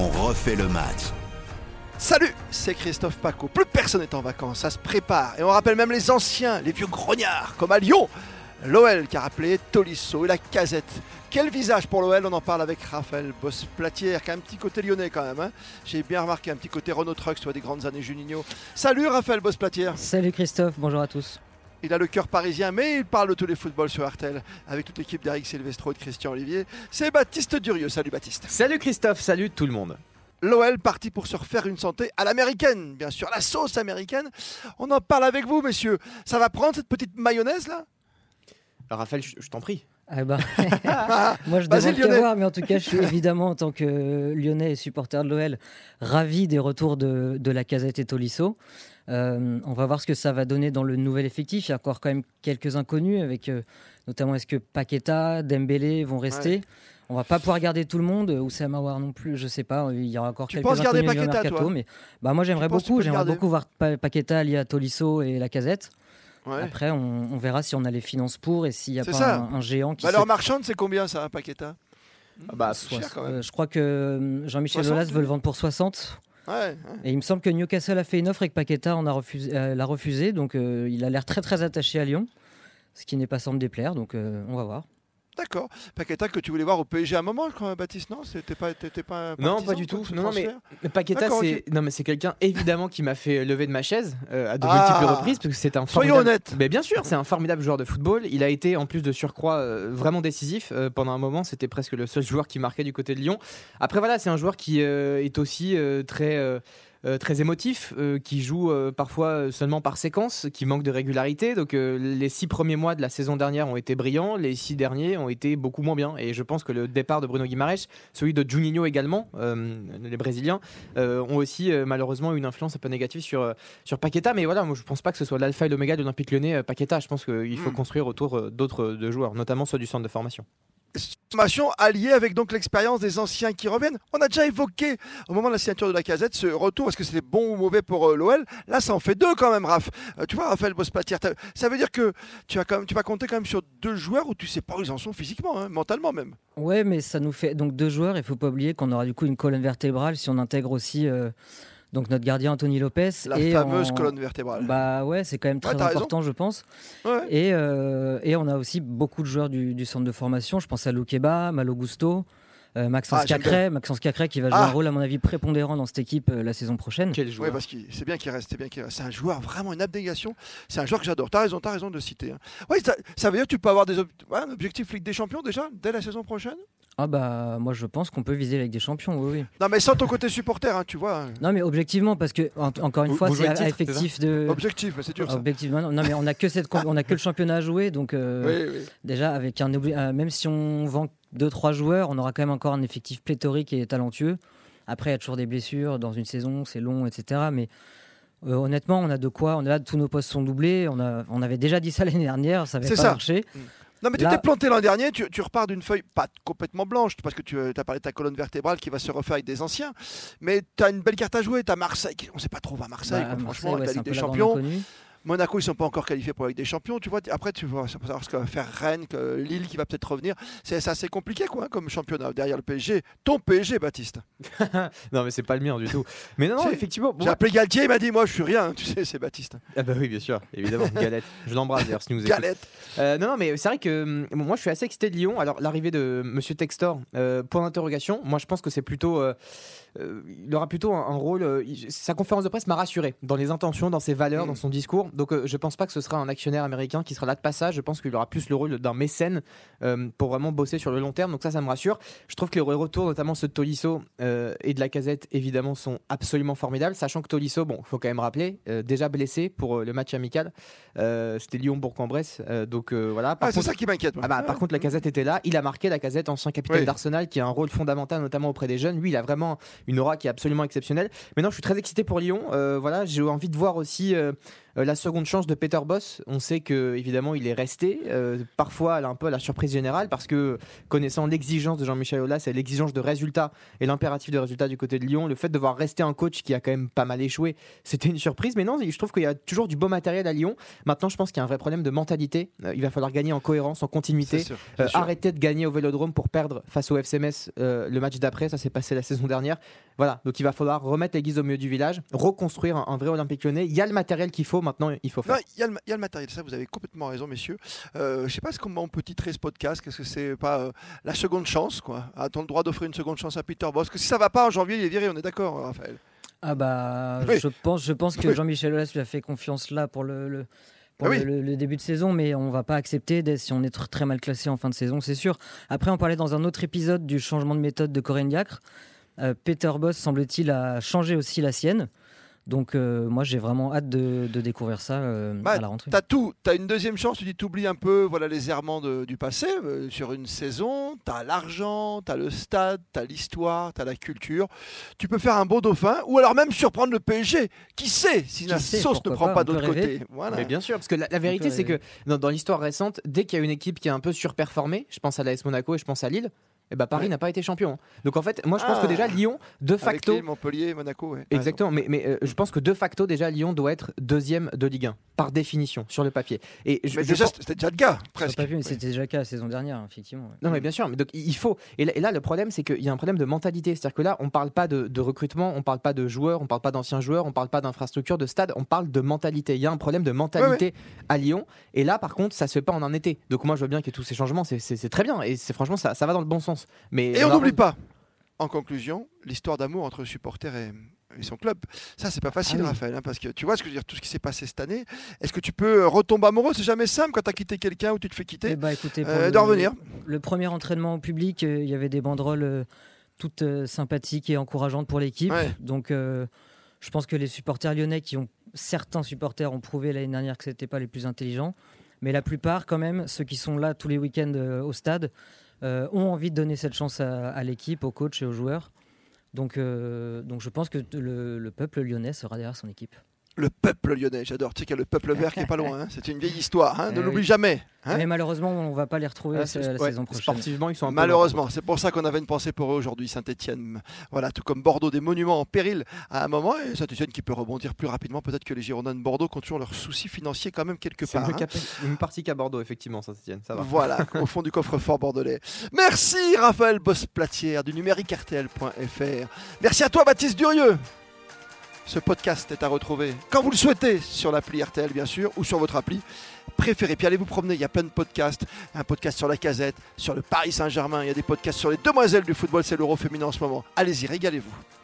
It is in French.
on refait le match. Salut, c'est Christophe Paco. Plus personne n'est en vacances, ça se prépare. Et on rappelle même les anciens, les vieux grognards, comme à Lyon. L'OL qui a rappelé Tolisso et la casette. Quel visage pour l'OL, on en parle avec Raphaël Boss-Platière, qui a un petit côté lyonnais quand même. hein. J'ai bien remarqué un petit côté Renault Trucks, soit des grandes années Juninho. Salut Raphaël Boss-Platière. Salut Christophe, bonjour à tous. Il a le cœur parisien, mais il parle de tous les footballs sur RTL avec toute l'équipe d'Eric Silvestro et de Christian Olivier. C'est Baptiste Durieux. Salut Baptiste. Salut Christophe, salut tout le monde. L'OL parti pour se refaire une santé à l'américaine, bien sûr, la sauce américaine. On en parle avec vous, messieurs. Ça va prendre cette petite mayonnaise là? Alors Raphaël, je, je t'en prie. Ah bah, Ah, moi je le Lyonnais. voir, mais en tout cas, je suis évidemment, en tant que Lyonnais et supporter de l'OL, ravi des retours de, de la casette et Tolisso. Euh, on va voir ce que ça va donner dans le nouvel effectif. Il y a encore quand même quelques inconnus, avec euh, notamment est-ce que Paqueta, Dembélé vont rester? On va pas pouvoir garder tout le monde, ou Sam Aouar non plus, je sais pas. Il y aura encore Tu quelques penses garder inconnus au Paqueta, mercato, toi? mais bah moi j'aimerais beaucoup, j'aimerais garder? beaucoup voir Pa- Paqueta lié à Tolisso et la casette. Ouais. Après, on, on verra si on a les finances pour et s'il n'y a pas ça. un, un géant qui Valeur se- marchande, c'est combien ça, un Paqueta Ah bah, cher quand même. Euh, je crois que euh, Jean-Michel 60, Aulas veut le vendre pour 60. Et il me semble que Newcastle a fait une offre et que Paqueta euh, l'a refusé. Donc euh, il a l'air très très attaché à Lyon. Ce qui n'est pas sans me déplaire. Donc euh, on va voir. D'accord. Paqueta que tu voulais voir au PSG à un moment, crois, Baptiste, non? C'était pas, t'étais pas un Non, pas du tout. Non, mais- Paqueta, c'est non mais c'est quelqu'un évidemment qui m'a fait lever de ma chaise euh, à de Ah. multiples reprises parce que c'est un Soyons honnêtes. Mais bien sûr, c'est un formidable joueur de football. Il a été en plus de surcroît euh, vraiment décisif euh, pendant un moment. C'était presque le seul joueur qui marquait du côté de Lyon. Après voilà, c'est un joueur qui est aussi très euh, très émotif, euh, qui joue euh, parfois seulement par séquence, qui manque de régularité. Donc les six premiers mois de la saison dernière ont été brillants, les six derniers ont été beaucoup moins bien. Et je pense que le départ de Bruno Guimaraes, celui de Juninho également, les Brésiliens, ont aussi malheureusement une influence un peu négative sur, sur Paqueta. Mais voilà, moi je pense pas que ce soit l'alpha et l'oméga de l'Olympique lyonnais, Paqueta. Je pense qu'il faut Mm. construire autour d'autres joueurs, notamment ceux du centre de formation. Formation alliée avec donc l'expérience des anciens qui reviennent. On a déjà évoqué au moment de la signature de la casette ce retour. Est-ce que c'était bon ou mauvais pour euh, l'OL Là, ça en fait deux quand même, Raph. Euh, tu vois, Raphaël Bospatière, t'as- ça veut dire que tu vas, quand même, tu vas compter quand même sur deux joueurs où tu sais pas où ils en sont physiquement, hein, mentalement même. Ouais, mais ça nous fait donc deux joueurs. Il faut pas oublier qu'on aura du coup une colonne vertébrale si on intègre aussi euh, donc notre gardien Anthony Lopez. La et fameuse en- colonne vertébrale. Bah ouais, c'est quand même très raison. important, je pense. Ouais. Et, euh, et on a aussi beaucoup de joueurs du, du centre de formation. Je pense à Loukeba, Malo Gusto, euh, Maxence Ah, Cacré, Maxence Cacré qui va jouer Ah. un rôle à mon avis prépondérant dans cette équipe euh, la saison prochaine. Quel joueur parce que c'est bien qu'il reste, c'est bien qu'il reste. C'est un joueur vraiment une abnégation. C'est un joueur que j'adore. T'as raison, t'as raison de citer. hein. Ouais, ça, ça veut dire que tu peux avoir des ob- ouais, un objectif Ligue des Champions déjà dès la saison prochaine? Ah bah moi je pense qu'on peut viser avec des champions, oui oui. Non, mais sans ton côté supporter, hein, tu vois. Non mais objectivement parce que en- encore une Vous- fois c'est à, à effectif de Objectif, mais c'est dur ça. objectivement non, non, mais on a que cette on a que le championnat à jouer donc euh, Oui, oui. déjà avec un euh, même si on vend deux trois joueurs, on aura quand même encore un effectif pléthorique et talentueux. Après il y a toujours des blessures dans une saison, c'est long etc. Mais euh, honnêtement, on a de quoi. On est là, tous nos postes sont doublés. On, a, on avait déjà dit ça l'année dernière, ça n'avait pas ça. marché. Non, mais tu t'es planté l'an dernier, tu, tu repars d'une feuille pas complètement blanche, parce que tu as parlé de ta colonne vertébrale qui va se refaire avec des anciens, mais tu as une belle carte à jouer, tu as Marseille, on sait pas trop où va Marseille, Bah, quoi, Marseille, franchement, avec la Ligue des Champions. Monaco, ils sont pas encore qualifiés pour la Ligue des Champions, tu vois. Après, tu vas savoir ce que va faire Rennes, que Lille qui va peut-être revenir. C'est assez compliqué, quoi, hein, comme championnat. Derrière le PSG, ton PSG, Baptiste. Non mais c'est pas le mien du tout. Mais non, non, effectivement. J'ai appelé Galtier, il m'a dit, moi, je suis rien, tu sais, c'est Baptiste. Ah bah oui, bien sûr, évidemment, Galette. Je l'embrasse d'ailleurs si nous. Galette. Euh, non, non, mais c'est vrai que bon, moi je suis assez excité de Lyon. Alors l'arrivée de Monsieur Textor, euh, point d'interrogation. Moi je pense que c'est plutôt, euh, euh, il aura plutôt un, un rôle. euh, il- sa conférence de presse m'a rassuré dans les intentions, dans ses valeurs, Mm. dans son discours. Donc euh, je pense pas que ce sera un actionnaire américain qui sera là de passage. Je pense qu'il aura plus le rôle d'un mécène euh, pour vraiment bosser sur le long terme. Donc ça, ça me rassure. Je trouve que les retours, notamment ceux de Tolisso et de la Casette, évidemment, sont absolument formidables. Sachant que Tolisso, bon, faut quand même rappeler, déjà blessé pour le match amical. C'était Lyon-Bourg-en-Bresse. Donc voilà. Par Ah, c'est ça qui m'inquiète. ah bah, par contre, la casette était là. Il a marqué la casette, ancien capitaine Oui. d'Arsenal, qui a un rôle fondamental, notamment auprès des jeunes. Lui, il a vraiment une aura qui est absolument exceptionnelle. Maintenant, je suis très excité pour Lyon. Euh, voilà, j'ai envie de voir aussi euh, la seconde chance de Peter Boss, on sait que évidemment il est resté. Euh, parfois, elle a un peu la surprise générale parce que connaissant l'exigence de Jean-Michel Aulas et l'exigence de résultats et l'impératif de résultats du côté de Lyon, le fait de voir rester un coach qui a quand même pas mal échoué, c'était une surprise. Mais non, je trouve qu'il y a toujours du beau matériel à Lyon. Maintenant, je pense qu'il y a un vrai problème de mentalité. Euh, il va falloir gagner en cohérence, en continuité. sûr, arrêter de gagner au Vélodrome pour perdre face au FCMS le match d'après. Ça s'est passé la saison dernière. Voilà, donc il va falloir remettre l'église au milieu du village, reconstruire un, un vrai Olympique lyonnais. Il y a le matériel qu'il faut. Maintenant, il faut faire. Il y, a le ma- il y a le matériel, ça vous avez complètement raison, messieurs. Euh, je sais pas comment on peut titrer ce podcast, qu'est-ce que c'est pas euh, la seconde chance, quoi A-t-on le droit d'offrir une seconde chance à Peter Boss Parce que si ça va pas en janvier, il est viré, on est d'accord, Raphaël Ah bah, Oui. je pense, je pense que Oui. Jean-Michel Aulas lui a fait confiance là pour le, le- pour Ah le, oui. le- le début de saison, mais on va pas accepter si on est tr- très mal classé en fin de saison, c'est sûr. Après, on parlait dans un autre épisode du changement de méthode de Corinne Diacre. Euh, Peter Boss, semble-t-il, a changé aussi la sienne. Donc, euh, moi, j'ai vraiment hâte de, de découvrir ça euh, Bah, à la rentrée. T'as tout, t'as une deuxième chance, tu dis t'oublies un peu voilà, les errements de- du passé euh, sur une saison, t'as l'argent, t'as le stade, t'as l'histoire, t'as la culture. Tu peux faire un beau dauphin ou alors même surprendre le PSG. Qui sait si Qui la sait, sauce ne prend pas, d'autre côté. Voilà. Mais bien sûr, parce que la, la vérité, c'est que dans l'histoire récente, dès qu'il y a une équipe qui a un peu surperformé, je pense à l'AS Monaco et je pense à Lille, eh ben Paris Ouais. n'a pas été champion. Donc en fait, moi je pense Ah. que déjà Lyon, de Avec facto, Lille, Montpellier, Monaco. ouais. Exactement, mais, mais euh, je pense que de facto, déjà, Lyon doit être deuxième de Ligue 1, par définition, sur le papier. Et je, Mais déjà, pense- c'était déjà le cas, presque. Oui. c'était déjà le cas la saison dernière, effectivement. ouais. Non, mais bien sûr, mais donc il faut. Et là, et là, le problème, c'est qu'il y a un problème de mentalité. C'est-à-dire que là, on parle pas de, de recrutement, on parle pas de joueurs, on parle pas d'anciens joueurs, on parle pas d'infrastructure, de stade, on parle de mentalité. Il y a un problème de mentalité à Lyon. Et là, par contre, ça se fait pas en un été. Donc moi, je veux bien ait tous ces changements, c'est- c'est c'est très bien. Et c'est franchement, ça, ça va dans le bon sens. Mais Et on n'oublie pas, en conclusion, l'histoire d'amour entre supporters et, et son club. Ça, c'est pas facile, Ah oui. Raphaël, hein, parce que tu vois ce que je veux dire, tout ce qui s'est passé cette année. Est-ce que tu peux euh, retomber amoureux? C'est jamais simple quand tu as quitté quelqu'un ou tu te fais Eh quitter bah, écoutez, pour euh, le- de revenir. le premier entraînement au public, euh, il y avait des banderoles euh, toutes sympathiques et encourageantes pour l'équipe. Ouais. Donc, je pense que les supporters lyonnais, qui ont certains supporters, ont prouvé l'année dernière que c'était pas les plus intelligents, mais la plupart, quand même, ceux qui sont là tous les week-ends au stade, euh, ont envie de donner cette chance à, l'équipe, au coach et aux joueurs. Donc, euh, je pense que le peuple lyonnais sera derrière son équipe. Le peuple lyonnais, j'adore. Tu sais qu'il y a le peuple vert qui est pas loin. hein. C'est une vieille histoire, hein, ne Eh l'oublie oui. jamais. hein. mais malheureusement, on va pas les retrouver Ah, la, ouais, saison prochaine. Sportivement, ils sont Malheureusement, c'est pour ça qu'on avait une pensée pour eux aujourd'hui, Saint-Etienne. Voilà, tout comme Bordeaux, des monuments en péril à un moment, et Saint-Etienne qui peut rebondir plus rapidement, peut-être que les Girondins de Bordeaux toujours leurs soucis financiers quand même quelque part. hein. une partie qu'à Bordeaux, effectivement, ça se tienne. Ça va. Voilà, au fond du coffre-fort bordelais. Merci Raphaël Boss-Platière du numérique RTL.fr. Merci à toi Baptiste Durieux. Ce podcast est à retrouver quand vous le souhaitez sur l'appli RTL bien sûr ou sur votre appli préférée. Puis allez vous promener, il y a plein de podcasts. Un podcast sur la casette, sur le Paris Saint-Germain, il y a des podcasts sur les demoiselles du football, c'est l'euro féminin en ce moment. Allez-y, régalez-vous.